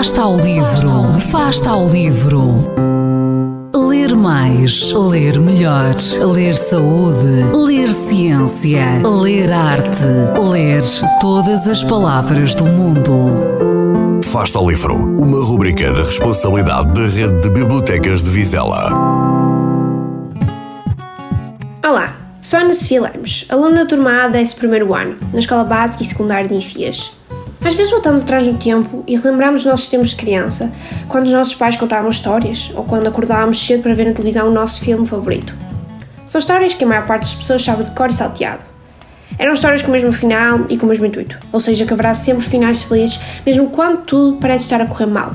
Fasta ao livro, Fasta ao livro. Ler mais, ler melhor, ler saúde, ler ciência, ler arte, ler todas as palavras do mundo. Fasta ao livro, uma rubrica da responsabilidade da Rede de Bibliotecas de Vizela. Olá, sou Ana Sofia Lemos, aluna da turma A desse primeiro ano, na Escola Básica e Secundária de Infias. Às vezes voltamos atrás no tempo e relembramos os nossos tempos de criança, quando os nossos pais contavam histórias ou quando acordávamos cedo para ver na televisão o nosso filme favorito. São histórias que a maior parte das pessoas sabe de cor e salteado. Eram histórias com o mesmo final e com o mesmo intuito, ou seja, que haverá sempre finais felizes, mesmo quando tudo parece estar a correr mal.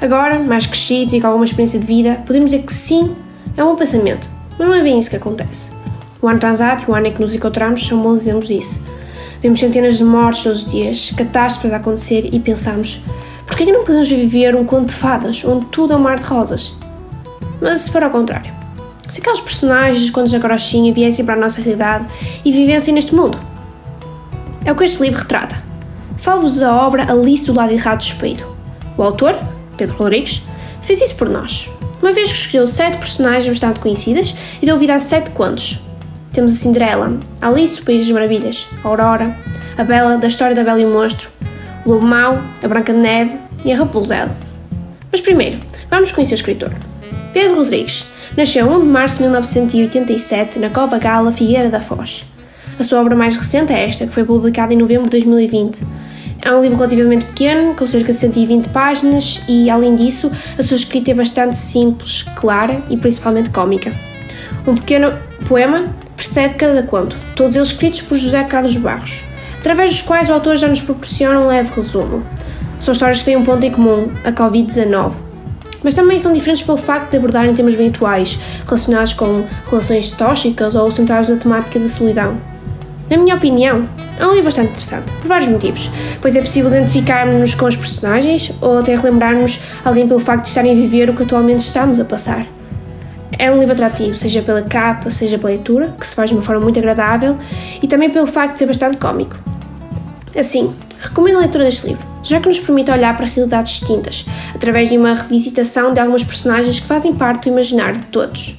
Agora, mais crescidos e com alguma experiência de vida, podemos dizer que sim, é um pensamento, mas não é bem isso que acontece. O ano transato e o ano em que nos encontramos são bons exemplos disso Vemos centenas de mortes todos os dias, catástrofes a acontecer e pensamos: por que não podemos viver um conto de fadas onde tudo é um mar de rosas? Mas se for ao contrário, se aqueles personagens dos contos da Grochinha viessem para a nossa realidade e vivessem neste mundo? É o que este livro retrata. Falo-vos da obra Alice do lado errado do espelho. O autor, Pedro Rodrigues, fez isso por nós, uma vez que escolheu sete personagens bastante conhecidas e deu vida a sete contos, temos a Cinderela, Alice do País das Maravilhas, a Aurora, a Bela da História da Bela e o Monstro, o Lobo Mau, a Branca de Neve e a Rapunzel. Mas primeiro, vamos conhecer o escritor. Pedro Rodrigues nasceu 1 de março de 1987 na Cova Gala, Figueira da Foz. A sua obra mais recente é esta, que foi publicada em novembro de 2020. É um livro relativamente pequeno, com cerca de 120 páginas, e além disso, a sua escrita é bastante simples, clara e principalmente cómica. Um pequeno poema precede cada conto, todos eles escritos por José Carlos Barros, através dos quais o autor já nos proporciona um leve resumo. São histórias que têm um ponto em comum, a Covid-19. Mas também são diferentes pelo facto de abordarem temas bem atuais, relacionados com relações tóxicas ou centrados na temática da solidão. Na minha opinião, é um livro bastante interessante, por vários motivos, pois é possível identificarmos-nos com os personagens ou até relembrarmos alguém pelo facto de estarem a viver o que atualmente estamos a passar. É um livro atrativo, seja pela capa, seja pela leitura, que se faz de uma forma muito agradável, e também pelo facto de ser bastante cómico. Assim, recomendo a leitura deste livro, já que nos permite olhar para realidades distintas, através de uma revisitação de algumas personagens que fazem parte do imaginário de todos.